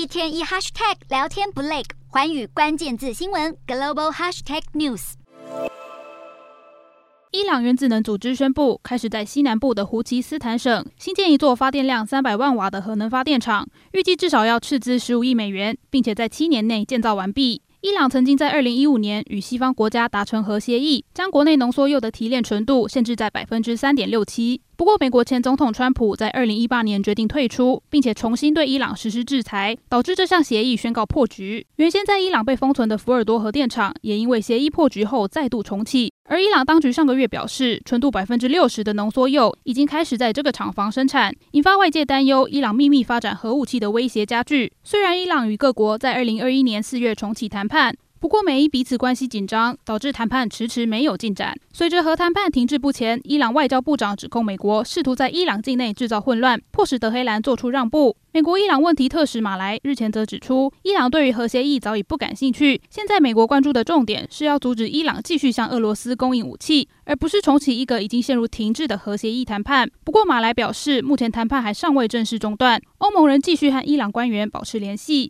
一天一 hashtag 聊天不累，环宇关键字新闻 global hashtag news。伊朗原子能组织宣布，开始在西南部的胡齐斯坦省新建一座发电量三百万瓦的核能发电厂，预计至少要斥资十五亿美元，并且在七年内建造完毕。伊朗曾经在二零一五年与西方国家达成核协议，将国内浓缩铀的提炼纯度限制在百分之三点六七。不过，美国前总统川普在二零一八年决定退出，并且重新对伊朗实施制裁，导致这项协议宣告破局。原先在伊朗被封存的福尔多核电厂，也因为协议破局后再度重启。而伊朗当局上个月表示，纯度百分之六十的浓缩铀已经开始在这个厂房生产，引发外界担忧，伊朗秘密发展核武器的威胁加剧。虽然伊朗与各国在二零二一年四月重启谈判，不过美伊彼此关系紧张，导致谈判迟迟没有进展。随着核谈判停滞不前，伊朗外交部长指控美国试图在伊朗境内制造混乱，迫使德黑兰做出让步。美国伊朗问题特使马来日前则指出，伊朗对于核协议早已不感兴趣。现在美国关注的重点是要阻止伊朗继续向俄罗斯供应武器，而不是重启一个已经陷入停滞的核协议谈判。不过马来表示，目前谈判还尚未正式中断，欧盟仍继续和伊朗官员保持联系。